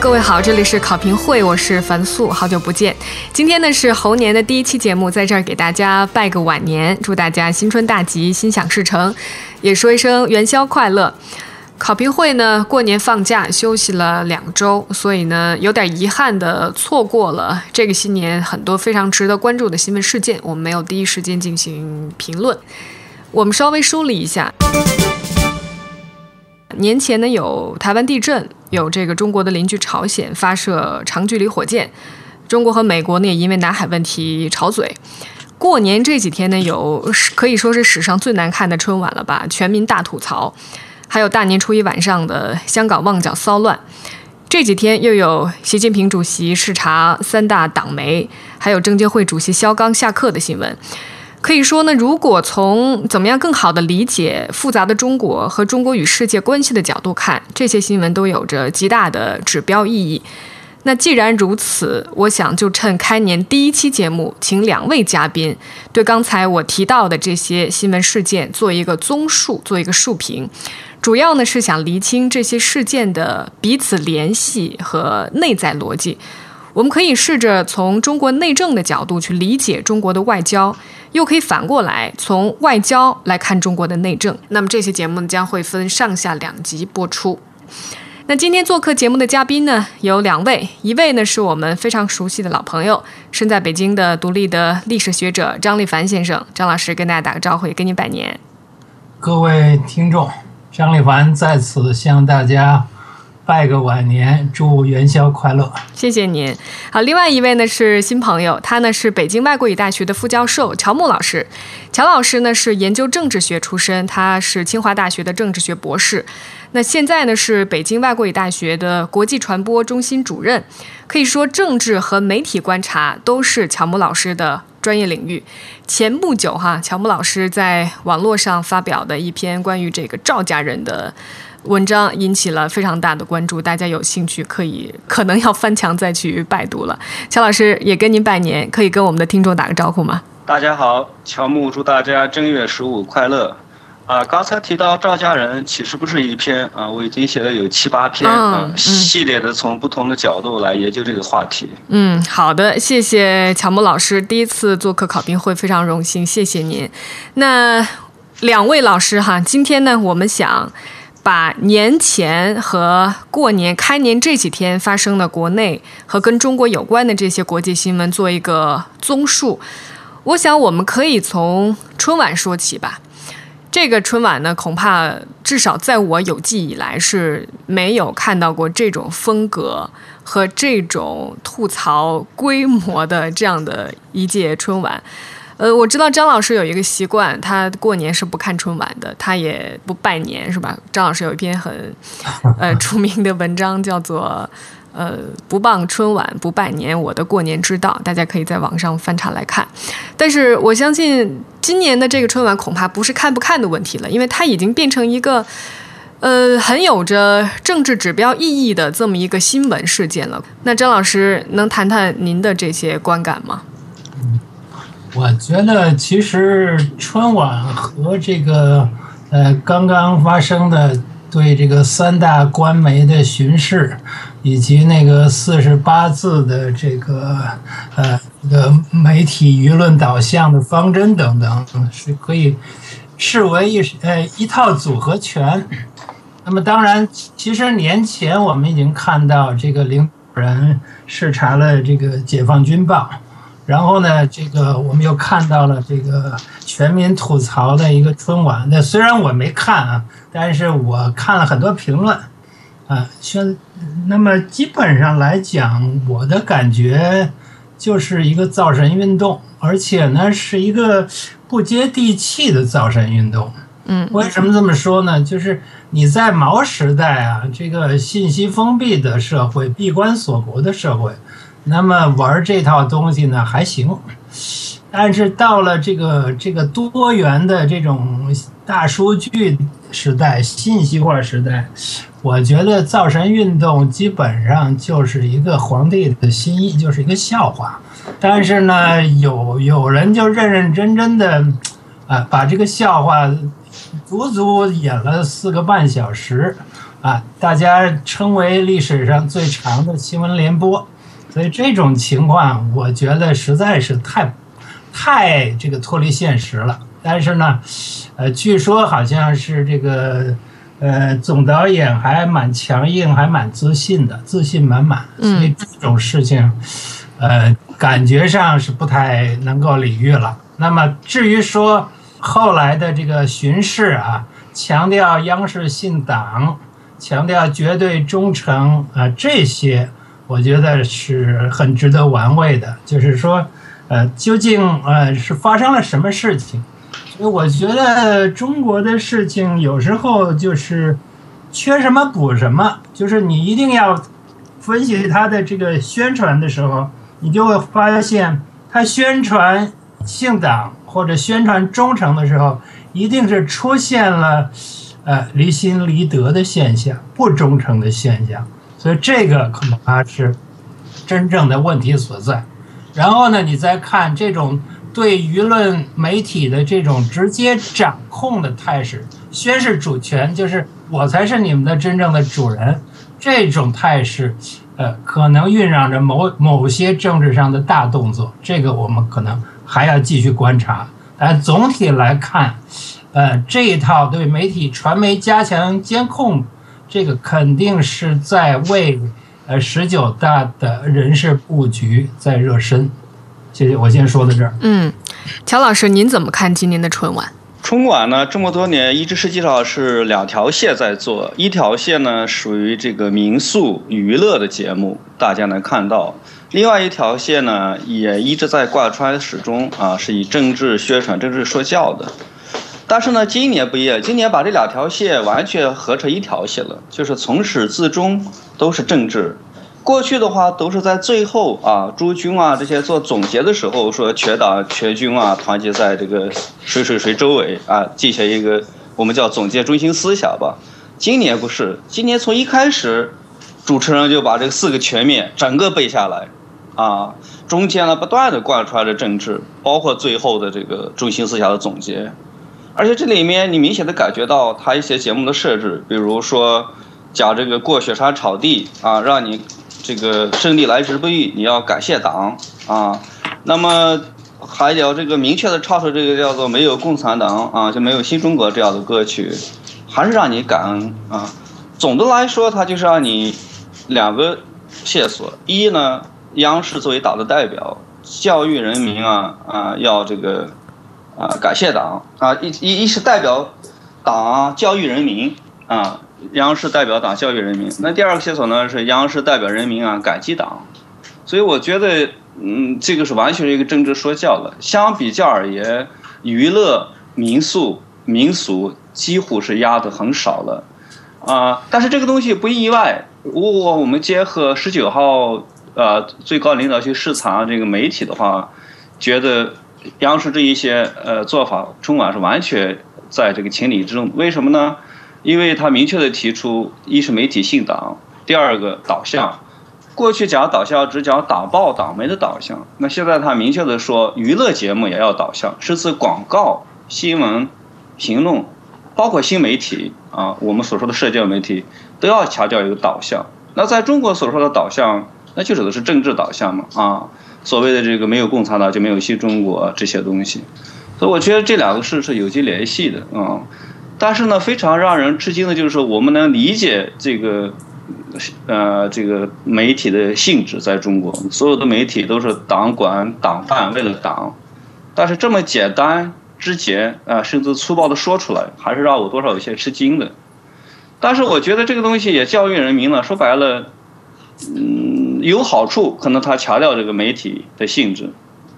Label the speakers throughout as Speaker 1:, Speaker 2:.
Speaker 1: 各位好，这里是考评会，我是樊素，好久不见。今天呢是猴年的第一期节目，在这儿给大家拜个晚年，祝大家新春大吉，心想事成，也说一声元宵快乐。考评会呢过年放假休息了两周，所以呢有点遗憾的错过了这个新年很多非常值得关注的新闻事件，我们没有第一时间进行评论。我们稍微梳理一下。年前呢，有台湾地震，有这个中国的邻居朝鲜发射长距离火箭，中国和美国呢也因为南海问题吵嘴。过年这几天呢，有可以说是史上最难看的春晚了吧，全民大吐槽，还有大年初一晚上的香港旺角骚乱。这几天又有习近平主席视察三大党媒，还有证监会主席肖钢下课的新闻。可以说呢，如果从怎么样更好的理解复杂的中国和中国与世界关系的角度看，这些新闻都有着极大的指标意义。那既然如此，我想就趁开年第一期节目，请两位嘉宾对刚才我提到的这些新闻事件做一个综述，做一个述评。主要呢是想厘清这些事件的彼此联系和内在逻辑。我们可以试着从中国内政的角度去理解中国的外交。又可以反过来从外交来看中国的内政。那么这些节目将会分上下两集播出。那今天做客节目的嘉宾呢有两位，一位呢是我们非常熟悉的老朋友，身在北京的独立的历史学者张立凡先生。张老师跟大家打个招呼，也跟您拜年。
Speaker 2: 各位听众，张立凡在此向大家。拜个晚年，祝元宵快乐！
Speaker 1: 谢谢您。好，另外一位呢是新朋友，他呢是北京外国语大学的副教授乔木老师。乔老师呢是研究政治学出身，他是清华大学的政治学博士。那现在呢是北京外国语大学的国际传播中心主任。可以说，政治和媒体观察都是乔木老师的专业领域。前不久哈，乔木老师在网络上发表的一篇关于这个赵家人的。文章引起了非常大的关注，大家有兴趣可以可能要翻墙再去拜读了。乔老师也跟您拜年，可以跟我们的听众打个招呼吗？
Speaker 3: 大家好，乔木祝大家正月十五快乐。啊，刚才提到赵家人，其实不是一篇啊，我已经写了有七八篇啊，系列的从不同的角度来研究这个话题。
Speaker 1: 嗯，好的，谢谢乔木老师，第一次做客考评会，非常荣幸，谢谢您。那两位老师哈，今天呢，我们想。把年前和过年开年这几天发生的国内和跟中国有关的这些国际新闻做一个综述。我想我们可以从春晚说起吧。这个春晚呢，恐怕至少在我有记以来是没有看到过这种风格和这种吐槽规模的这样的一届春晚。呃，我知道张老师有一个习惯，他过年是不看春晚的，他也不拜年，是吧？张老师有一篇很 呃出名的文章，叫做《呃不傍春晚不拜年，我的过年之道》，大家可以在网上翻查来看。但是我相信今年的这个春晚恐怕不是看不看的问题了，因为它已经变成一个呃很有着政治指标意义的这么一个新闻事件了。那张老师能谈谈您的这些观感吗？
Speaker 2: 我觉得其实春晚和这个呃刚刚发生的对这个三大官媒的巡视，以及那个四十八字的这个呃的媒体舆论导向的方针等等，是可以视为一呃一套组合拳。那么当然，其实年前我们已经看到这个领导人视察了这个解放军报。然后呢，这个我们又看到了这个全民吐槽的一个春晚。那虽然我没看啊，但是我看了很多评论，啊，宣，那么基本上来讲，我的感觉就是一个造神运动，而且呢是一个不接地气的造神运动。
Speaker 1: 嗯，
Speaker 2: 为什么这么说呢？就是你在毛时代啊，这个信息封闭的社会、闭关锁国的社会。那么玩这套东西呢还行，但是到了这个这个多元的这种大数据时代、信息化时代，我觉得造神运动基本上就是一个皇帝的心意，就是一个笑话。但是呢，有有人就认认真真的啊，把这个笑话足足演了四个半小时。啊，大家称为历史上最长的新闻联播。所以这种情况，我觉得实在是太太这个脱离现实了。但是呢，呃，据说好像是这个呃总导演还蛮强硬，还蛮自信的，自信满满。所以这种事情，呃，感觉上是不太能够理喻了。那么至于说后来的这个巡视啊，强调央视信党，强调绝对忠诚啊，这些我觉得是很值得玩味的。就是说，呃，究竟呃是发生了什么事情？所以我觉得中国的事情有时候就是缺什么补什么，就是你一定要分析他的这个宣传的时候，你就会发现他宣传。姓党或者宣传忠诚的时候，一定是出现了，呃，离心离德的现象，不忠诚的现象，所以这个恐怕是真正的问题所在。然后呢，你再看这种对舆论媒体的这种直接掌控的态势，宣示主权，就是我才是你们的真正的主人，这种态势，呃，可能酝酿着某某些政治上的大动作，这个我们可能。还要继续观察，但总体来看，呃，这一套对媒体传媒加强监控，这个肯定是在为呃十九大的人事布局在热身。谢谢，我先说到这儿。
Speaker 1: 嗯，乔老师，您怎么看今年的春晚？
Speaker 3: 春晚呢，这么多年一直实际上是两条线在做，一条线呢属于这个民宿娱乐的节目，大家能看到。另外一条线呢，也一直在贯穿始终啊，是以政治宣传、政治说教的。但是呢，今年不一样，今年把这两条线完全合成一条线了，就是从始至终都是政治。过去的话都是在最后啊，诸君啊这些做总结的时候说全党全军啊团结在这个谁谁谁周围啊，进行一个我们叫总结中心思想吧。今年不是，今年从一开始，主持人就把这四个全面整个背下来。啊，中间呢不断的贯穿着政治，包括最后的这个中心思想的总结，而且这里面你明显的感觉到他一些节目的设置，比如说讲这个过雪山草地啊，让你这个胜利来之不易，你要感谢党啊，那么还要这个明确的唱出这个叫做没有共产党啊，就没有新中国这样的歌曲，还是让你感恩啊。总的来说，它就是让你两个线索，一呢。央视作为党的代表，教育人民啊啊，要这个啊感谢党啊一一一是代表党教育人民啊，央视代表党教育人民。那第二个线索呢是央视代表人民啊感激党，所以我觉得嗯这个是完全是一个政治说教了。相比较而言，娱乐民宿民俗几乎是压的很少了啊。但是这个东西不意外，如果我们结合十九号。呃，最高领导去视察这个媒体的话，觉得央视这一些呃做法，春晚是完全在这个情理之中。为什么呢？因为他明确的提出，一是媒体信党，第二个导向。过去讲导向只讲党报党媒的导向，那现在他明确的说，娱乐节目也要导向，是指广告、新闻、评论，包括新媒体啊，我们所说的社交媒体都要强调一个导向。那在中国所说的导向。那就指的是政治导向嘛啊，所谓的这个没有共产党就没有新中国这些东西，所以我觉得这两个事是有机联系的啊。但是呢，非常让人吃惊的就是说，我们能理解这个呃这个媒体的性质，在中国所有的媒体都是党管党办，为了党，但是这么简单直接啊，甚至粗暴的说出来，还是让我多少有些吃惊的。但是我觉得这个东西也教育人民了，说白了，嗯。有好处，可能他强调这个媒体的性质，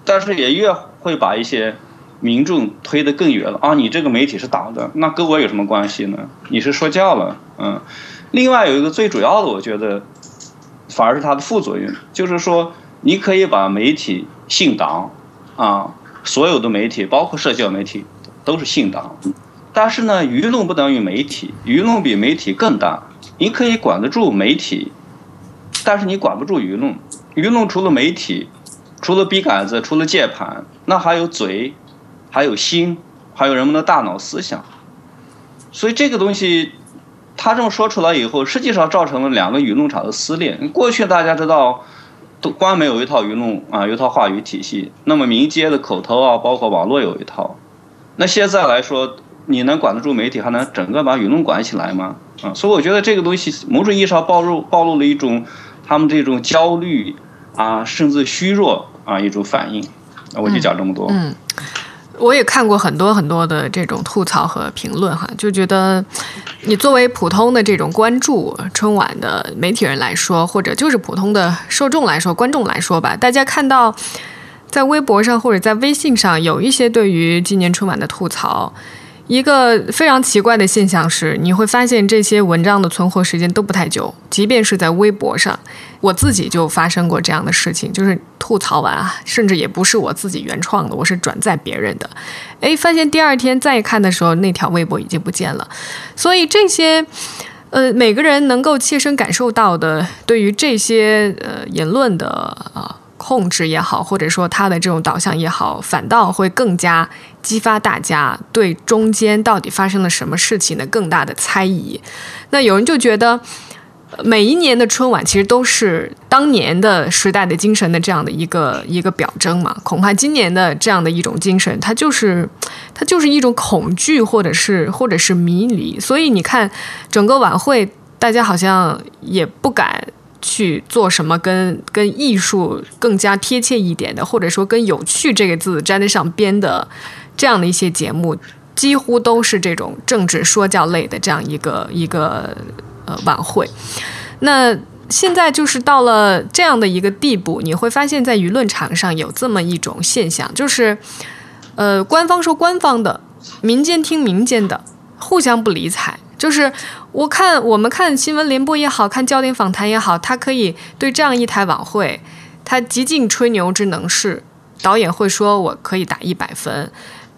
Speaker 3: 但是也越会把一些民众推得更远了啊！你这个媒体是党的，那跟我有什么关系呢？你是说教了，嗯。另外有一个最主要的，我觉得反而是它的副作用，就是说你可以把媒体信党啊，所有的媒体，包括社交媒体，都是信党，但是呢，舆论不等于媒体，舆论比媒体更大，你可以管得住媒体。但是你管不住舆论，舆论除了媒体，除了笔杆子，除了键盘，那还有嘴，还有心，还有人们的大脑思想。所以这个东西，他这么说出来以后，实际上造成了两个舆论场的撕裂。过去大家知道，都官媒有一套舆论啊，有一套话语体系，那么民间的口头啊，包括网络有一套。那现在来说，你能管得住媒体，还能整个把舆论管起来吗？啊，所以我觉得这个东西某种意义上暴露暴露了一种他们这种焦虑啊，甚至虚弱啊一种反应。我就讲这么多。
Speaker 1: 嗯。我也看过很多很多的这种吐槽和评论哈，就觉得你作为普通的这种关注春晚的媒体人来说，或者就是普通的受众来说、观众来说吧，大家看到在微博上或者在微信上有一些对于今年春晚的吐槽。一个非常奇怪的现象是，你会发现这些文章的存活时间都不太久，即便是在微博上，我自己就发生过这样的事情，就是吐槽完啊，甚至也不是我自己原创的，我是转载别人的，哎，发现第二天再看的时候，那条微博已经不见了。所以这些，呃，每个人能够切身感受到的，对于这些呃言论的啊。控制也好，或者说他的这种导向也好，反倒会更加激发大家对中间到底发生了什么事情的更大的猜疑。那有人就觉得，每一年的春晚其实都是当年的时代的精神的这样的一个一个表征嘛。恐怕今年的这样的一种精神，它就是它就是一种恐惧，或者是或者是迷离。所以你看，整个晚会大家好像也不敢。去做什么跟跟艺术更加贴切一点的，或者说跟有趣这个字沾得上边的这样的一些节目，几乎都是这种政治说教类的这样一个一个呃晚会。那现在就是到了这样的一个地步，你会发现在舆论场上有这么一种现象，就是呃官方说官方的，民间听民间的，互相不理睬。就是我看我们看新闻联播也好看焦点访谈也好，他可以对这样一台晚会，他极尽吹牛之能事。导演会说我可以打一百分，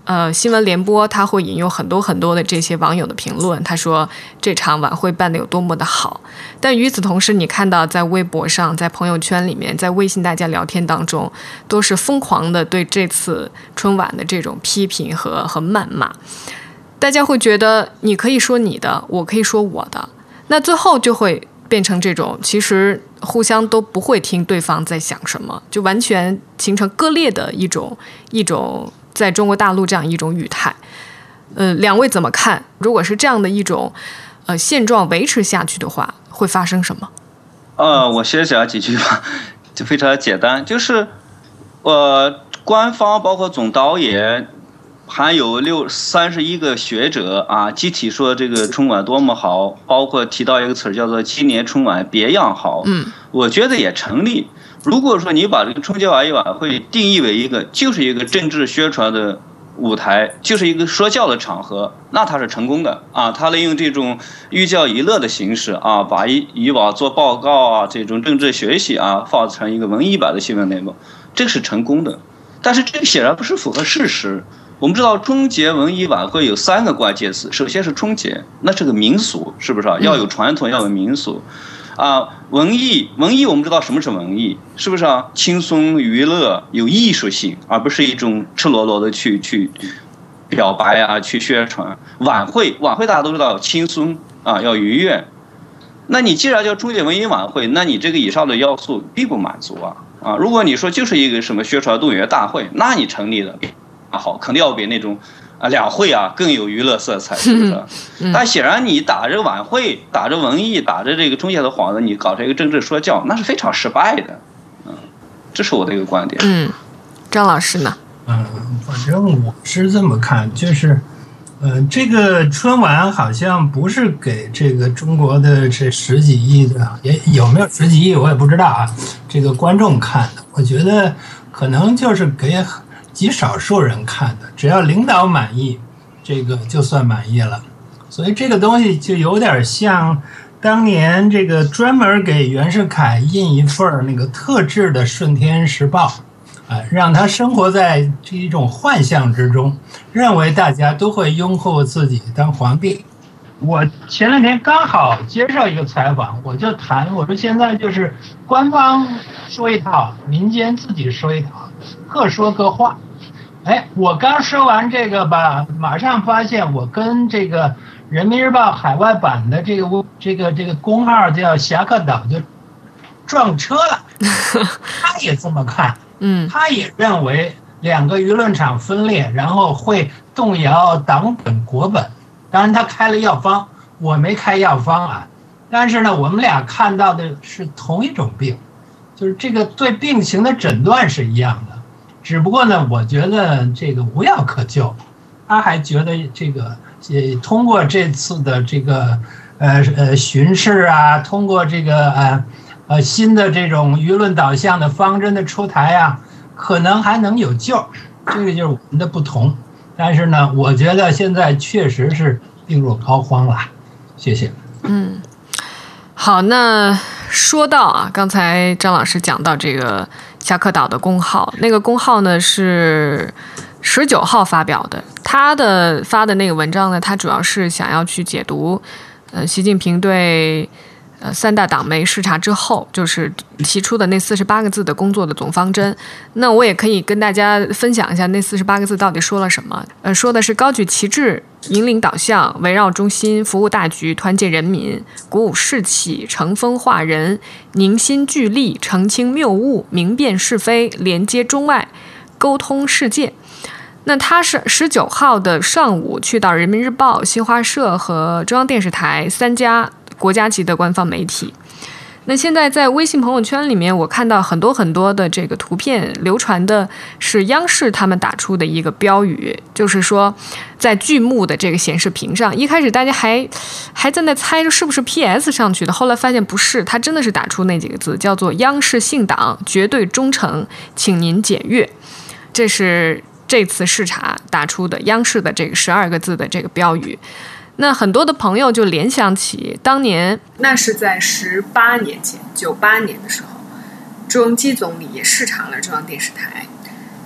Speaker 1: 呃，新闻联播他会引用很多很多的这些网友的评论，他说这场晚会办的有多么的好。但与此同时，你看到在微博上、在朋友圈里面、在微信大家聊天当中，都是疯狂的对这次春晚的这种批评和和谩骂。大家会觉得你可以说你的，我可以说我的，那最后就会变成这种，其实互相都不会听对方在想什么，就完全形成割裂的一种一种在中国大陆这样一种语态。呃，两位怎么看？如果是这样的一种呃现状维持下去的话，会发生什么？
Speaker 3: 呃，我先讲几句吧，就非常简单，就是呃，官方包括总导演。还有六三十一个学者啊，集体说这个春晚多么好，包括提到一个词儿叫做“今年春晚别样好”。
Speaker 1: 嗯，
Speaker 3: 我觉得也成立。如果说你把这个春节晚晚会定义为一个就是一个政治宣传的舞台，就是一个说教的场合，那它是成功的啊。它利用这种寓教于乐的形式啊，把以以往做报告啊这种政治学习啊，放成一个文艺版的新闻内容，这个是成功的。但是这个显然不是符合事实。我们知道春节文艺晚会有三个关键词，首先是春节，那是个民俗，是不是啊？要有传统，要有民俗，啊，文艺，文艺我们知道什么是文艺，是不是啊？轻松娱乐，有艺术性，而不是一种赤裸裸的去去表白啊，去宣传。晚会，晚会大家都知道轻松啊，要愉悦。那你既然叫春节文艺晚会，那你这个以上的要素并不满足啊啊！如果你说就是一个什么宣传动员大会，那你成立的啊。好，肯定要比那种啊两会啊更有娱乐色彩，是不是？但显然你打着晚会、打着文艺、打着这个中介的幌子，你搞这个政治说教，那是非常失败的。嗯，这是我的一个观点。
Speaker 1: 嗯，张老师呢？
Speaker 2: 嗯，反正我是这么看，就是，呃，这个春晚好像不是给这个中国的这十几亿的，也有没有十几亿我也不知道啊。这个观众看的，我觉得可能就是给。极少数人看的，只要领导满意，这个就算满意了。所以这个东西就有点像当年这个专门给袁世凯印一份那个特制的《顺天时报》，啊，让他生活在这一种幻象之中，认为大家都会拥护自己当皇帝。我前两天刚好接受一个采访，我就谈，我说现在就是官方说一套，民间自己说一套。各说各话，哎，我刚说完这个吧，马上发现我跟这个人民日报海外版的这个这个这个公号叫侠客岛就撞车了，他也这么看，
Speaker 1: 嗯，
Speaker 2: 他也认为两个舆论场分裂，然后会动摇党本国本。当然，他开了药方，我没开药方啊。但是呢，我们俩看到的是同一种病，就是这个对病情的诊断是一样的，只不过呢，我觉得这个无药可救，他还觉得这个呃，通过这次的这个呃呃巡视啊，通过这个呃呃新的这种舆论导向的方针的出台啊，可能还能有救，这个就是我们的不同。但是呢，我觉得现在确实是病入膏肓了，谢谢。
Speaker 1: 嗯。好，那说到啊，刚才张老师讲到这个侠客岛的公号，那个公号呢是十九号发表的，他的发的那个文章呢，他主要是想要去解读，呃，习近平对。呃，三大党媒视察之后，就是提出的那四十八个字的工作的总方针。那我也可以跟大家分享一下那四十八个字到底说了什么。呃，说的是高举旗帜，引领导向，围绕中心，服务大局，团结人民，鼓舞士气，乘风化人，凝心聚力，澄清谬误，明辨是非，连接中外，沟通世界。那他是十九号的上午去到人民日报、新华社和中央电视台三家。国家级的官方媒体，那现在在微信朋友圈里面，我看到很多很多的这个图片流传的是央视他们打出的一个标语，就是说在剧目的这个显示屏上，一开始大家还还在那猜是不是 PS 上去的，后来发现不是，他真的是打出那几个字，叫做“央视信党绝对忠诚，请您检阅”，这是这次视察打出的央视的这个十二个字的这个标语。那很多的朋友就联想起当年，那是在十八年前，九八年的时候，朱镕基总理也视察了中央电视台，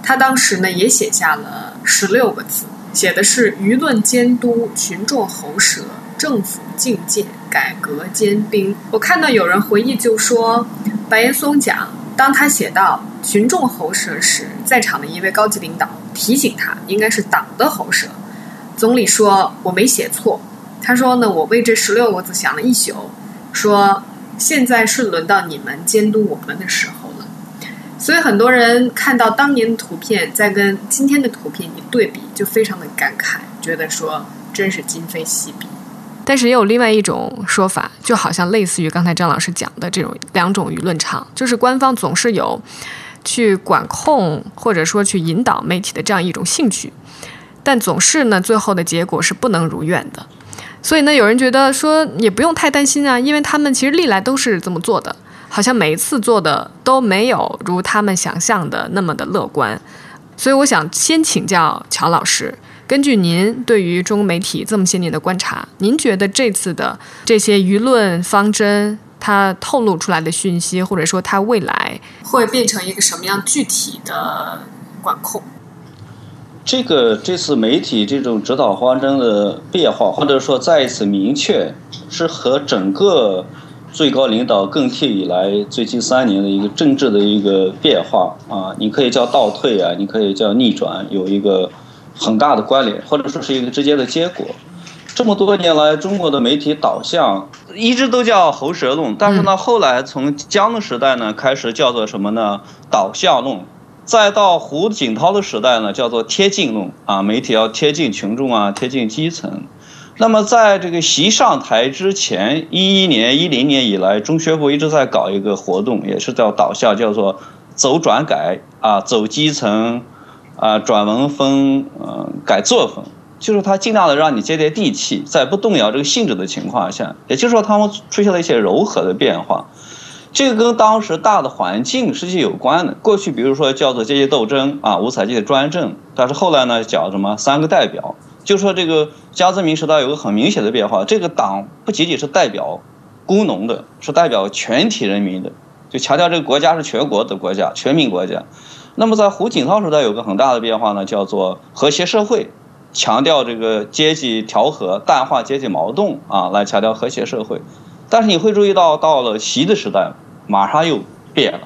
Speaker 1: 他当时呢也写下了十六个字，写的是舆论监督、群众喉舌、政府境界、改革坚冰。我看到有人回忆就说，白岩松讲，当他写到群众喉舌时，在场的一位高级领导提醒他，应该是党的喉舌。总理说：“我没写错。”他说：“呢，我为这十六个字想了一宿，说现在是轮到你们监督我们的时候了。”所以很多人看到当年的图片，再跟今天的图片一对比，就非常的感慨，觉得说真是今非昔比。但是也有另外一种说法，就好像类似于刚才张老师讲的这种两种舆论场，就是官方总是有去管控或者说去引导媒体的这样一种兴趣。但总是呢，最后的结果是不能如愿的，所以呢，有人觉得说也不用太担心啊，因为他们其实历来都是这么做的，好像每一次做的都没有如他们想象的那么的乐观。所以我想先请教乔老师，根据您对于中国媒体这么些年的观察，您觉得这次的这些舆论方针，它透露出来的讯息，或者说它未来会变成一个什么样具体的管控？
Speaker 3: 这个这次媒体这种指导方针的变化，或者说再一次明确，是和整个最高领导更替以来最近三年的一个政治的一个变化啊，你可以叫倒退啊，你可以叫逆转，有一个很大的关联，或者说是一个直接的结果。这么多年来，中国的媒体导向一直都叫喉舌论，但是呢，后来从江的时代呢开始叫做什么呢？导向论。再到胡锦涛的时代呢，叫做贴近论啊，媒体要贴近群众啊，贴近基层。那么在这个习上台之前，一一年、一零年以来，中宣部一直在搞一个活动，也是叫导向，叫做走转改啊，走基层啊，转文风，嗯，改作风，就是他尽量的让你接接地气，在不动摇这个性质的情况下，也就是说，他们出现了一些柔和的变化。这个跟当时大的环境实际有关的。过去比如说叫做阶级斗争啊，无采阶的专政，但是后来呢叫什么三个代表，就说这个江泽民时代有个很明显的变化，这个党不仅仅是代表工农的，是代表全体人民的，就强调这个国家是全国的国家，全民国家。那么在胡锦涛时代有个很大的变化呢，叫做和谐社会，强调这个阶级调和，淡化阶级矛盾啊，来强调和谐社会。但是你会注意到，到了习的时代，马上又变了，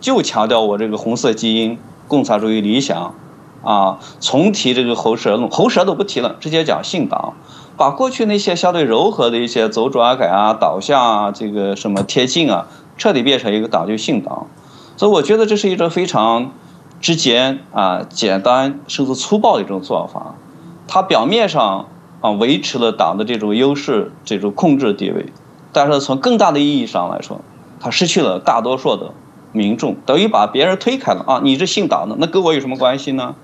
Speaker 3: 就强调我这个红色基因、共产主义理想，啊，重提这个喉舌论，喉舌都不提了，直接讲信党。把过去那些相对柔和的一些走转改啊、导向啊、这个什么贴近啊，彻底变成一个党就姓党，所以我觉得这是一种非常直接啊、简单甚至粗暴的一种做法。它表面上啊维持了党的这种优势、这种控制地位，但是从更大的意义上来说，他失去了大多数的民众，等于把别人推开了啊！你是姓党的，那跟我有什么关系呢？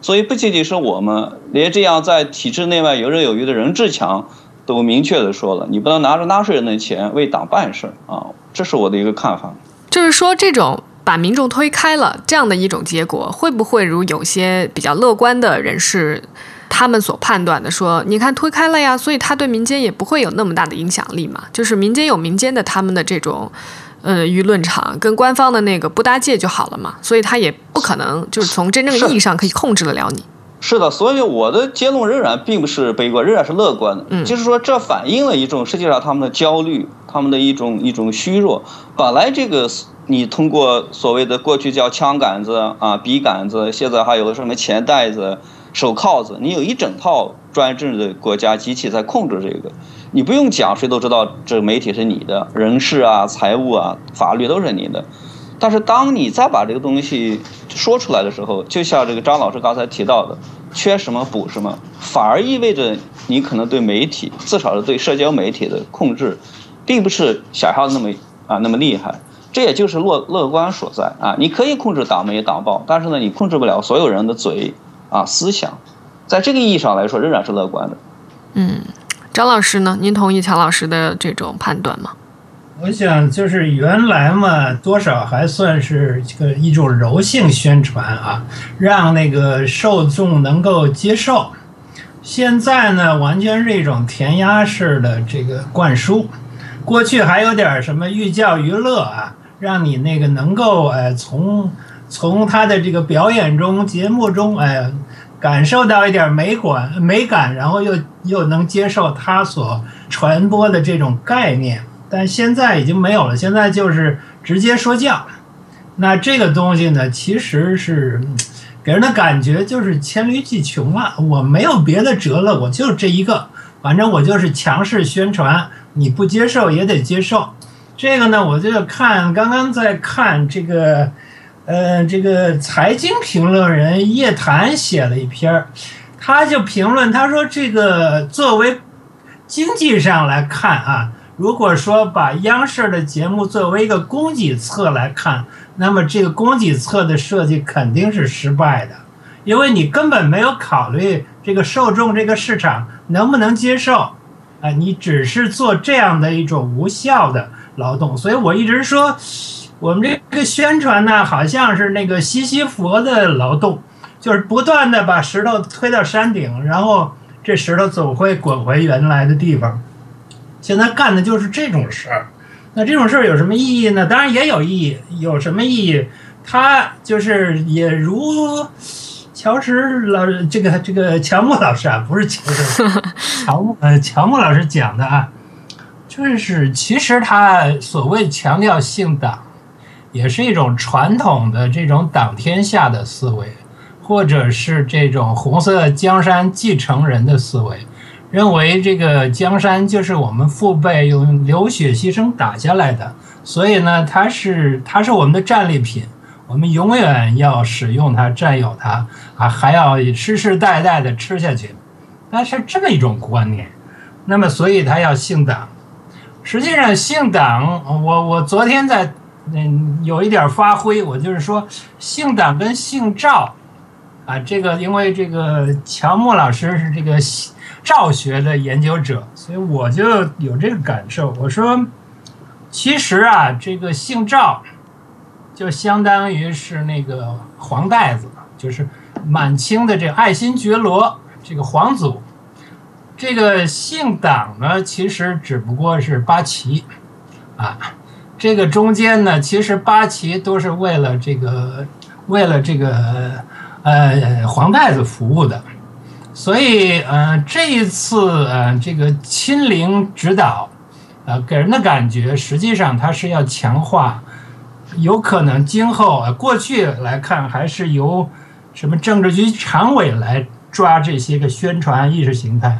Speaker 3: 所以不仅仅是我们，连这样在体制内外游刃有余的任志强都明确的说了，你不能拿着纳税人的钱为党办事啊！这是我的一个看法。
Speaker 1: 就是说，这种把民众推开了这样的一种结果，会不会如有些比较乐观的人士他们所判断的说，你看推开了呀，所以他对民间也不会有那么大的影响力嘛？就是民间有民间的他们的这种。呃，舆论场跟官方的那个不搭界就好了嘛，所以他也不可能就是从真正意义上可以控制得了你。
Speaker 3: 是的，所以我的结论仍然并不是悲观，仍然是乐观的。
Speaker 1: 嗯，
Speaker 3: 就是说这反映了一种实际上他们的焦虑，他们的一种一种虚弱。本来这个你通过所谓的过去叫枪杆子啊、笔杆子，现在还有什么钱袋子、手铐子，你有一整套专制的国家机器在控制这个。你不用讲，谁都知道这媒体是你的，人事啊、财务啊、法律都是你的。但是当你再把这个东西说出来的时候，就像这个张老师刚才提到的，缺什么补什么，反而意味着你可能对媒体，至少是对社交媒体的控制，并不是想象的那么啊那么厉害。这也就是乐乐观所在啊！你可以控制党媒党报，但是呢，你控制不了所有人的嘴啊思想。在这个意义上来说，仍然是乐观的。
Speaker 1: 嗯。张老师呢？您同意乔老师的这种判断吗？
Speaker 2: 我想就是原来嘛，多少还算是这个一种柔性宣传啊，让那个受众能够接受。现在呢，完全是一种填鸭式的这个灌输。过去还有点什么寓教于乐啊，让你那个能够呃从从他的这个表演中、节目中哎。感受到一点美感，美感，然后又又能接受他所传播的这种概念，但现在已经没有了。现在就是直接说教，那这个东西呢，其实是给人的感觉就是黔驴技穷了。我没有别的辙了，我就这一个，反正我就是强势宣传，你不接受也得接受。这个呢，我就看刚刚在看这个。呃，这个财经评论人叶檀写了一篇儿，他就评论，他说这个作为经济上来看啊，如果说把央视的节目作为一个供给侧来看，那么这个供给侧的设计肯定是失败的，因为你根本没有考虑这个受众这个市场能不能接受，啊，你只是做这样的一种无效的劳动，所以我一直说。我们这个宣传呢，好像是那个西西弗的劳动，就是不断的把石头推到山顶，然后这石头总会滚回原来的地方。现在干的就是这种事儿。那这种事儿有什么意义呢？当然也有意义。有什么意义？他就是也如乔石老这个这个乔木老师啊，不是乔石，乔木呃乔木老师讲的啊，就是其实他所谓强调性党。也是一种传统的这种党天下的思维，或者是这种红色江山继承人的思维，认为这个江山就是我们父辈用流血牺牲打下来的，所以呢，它是它是我们的战利品，我们永远要使用它、占有它啊，还要世世代代的吃下去，那是这么一种观念。那么，所以他要姓党。实际上，姓党，我我昨天在。嗯，有一点发挥，我就是说，姓党跟姓赵，啊，这个因为这个乔木老师是这个赵学的研究者，所以我就有这个感受。我说，其实啊，这个姓赵，就相当于是那个黄袋子，就是满清的这爱新觉罗这个皇祖。这个姓党呢，其实只不过是八旗，啊。这个中间呢，其实八旗都是为了这个，为了这个，呃，皇太子服务的，所以，呃，这一次，呃，这个亲临指导，呃，给人的感觉，实际上他是要强化，有可能今后，过去来看，还是由什么政治局常委来抓这些个宣传意识形态，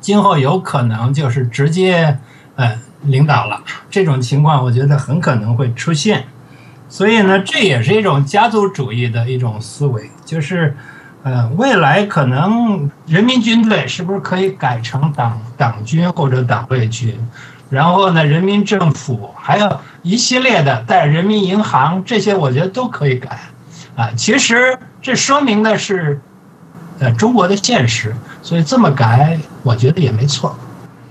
Speaker 2: 今后有可能就是直接呃领导了。这种情况，我觉得很可能会出现。所以呢，这也是一种家族主义的一种思维，就是呃，未来可能人民军队是不是可以改成党党军或者党卫军？然后呢，人民政府还有一系列的在人民银行这些，我觉得都可以改。啊，其实这说明的是，呃，中国的现实，所以这么改，我觉得也没错。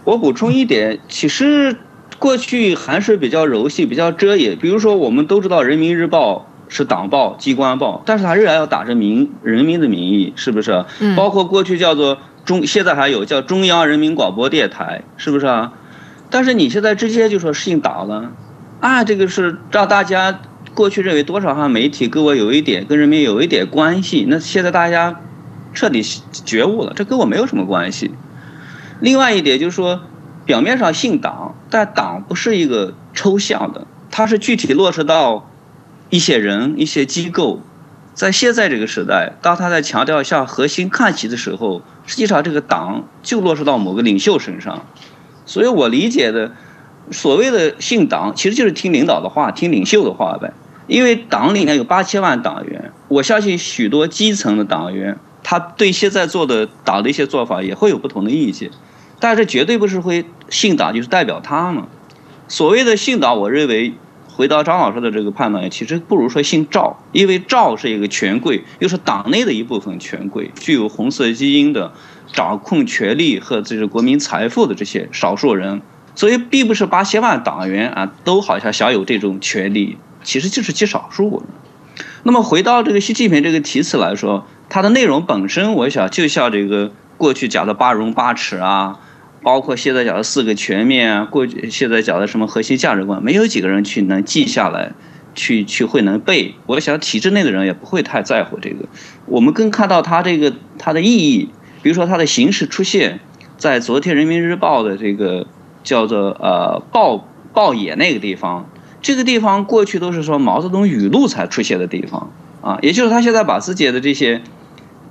Speaker 3: 我补充一点，其实过去还是比较柔性、比较遮掩。比如说，我们都知道《人民日报》是党报、机关报，但是它仍然要打着民人民的名义，是不是？
Speaker 1: 嗯。
Speaker 3: 包括过去叫做中，现在还有叫中央人民广播电台，是不是啊？但是你现在直接就说姓党了，啊，这个是让大家。过去认为多少哈媒体跟我有一点跟人民有一点关系，那现在大家彻底觉悟了，这跟我没有什么关系。另外一点就是说，表面上姓党，但党不是一个抽象的，它是具体落实到一些人、一些机构。在现在这个时代，当他在强调向核心看齐的时候，实际上这个党就落实到某个领袖身上。所以我理解的。所谓的姓党，其实就是听领导的话，听领袖的话呗。因为党里面有八千万党员，我相信许多基层的党员，他对现在做的党的一些做法也会有不同的意见，但是绝对不是会姓党就是代表他们。所谓的姓党，我认为回到张老师的这个判断，其实不如说姓赵，因为赵是一个权贵，又是党内的一部分权贵，具有红色基因的，掌控权力和这个国民财富的这些少数人。所以，并不是八千万党员啊，都好像享有这种权利，其实就是极少数。那么，回到这个习近平这个题词来说，它的内容本身，我想就像这个过去讲的八荣八耻啊，包括现在讲的四个全面啊，过去现在讲的什么核心价值观，没有几个人去能记下来，去去会能背。我想体制内的人也不会太在乎这个。我们更看到它这个它的意义，比如说它的形式出现在昨天人民日报的这个。叫做呃报报野那个地方，这个地方过去都是说毛泽东语录才出现的地方啊，也就是他现在把自己的这些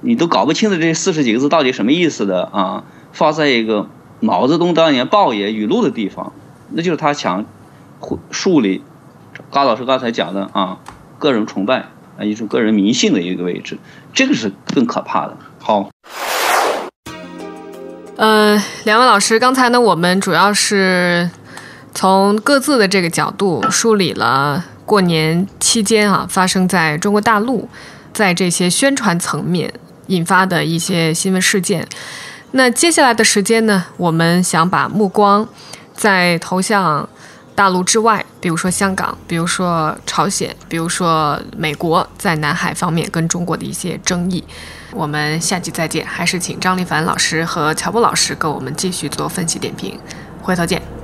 Speaker 3: 你都搞不清的这四十几个字到底什么意思的啊，放在一个毛泽东当年报野语录的地方，那就是他想树立高老师刚才讲的啊个人崇拜啊一种个人迷信的一个位置，这个是更可怕的。好。
Speaker 1: 呃，两位老师，刚才呢，我们主要是从各自的这个角度梳理了过年期间啊发生在中国大陆在这些宣传层面引发的一些新闻事件。那接下来的时间呢，我们想把目光再投向大陆之外，比如说香港，比如说朝鲜，比如说美国在南海方面跟中国的一些争议。我们下期再见，还是请张立凡老师和乔波老师跟我们继续做分析点评，回头见。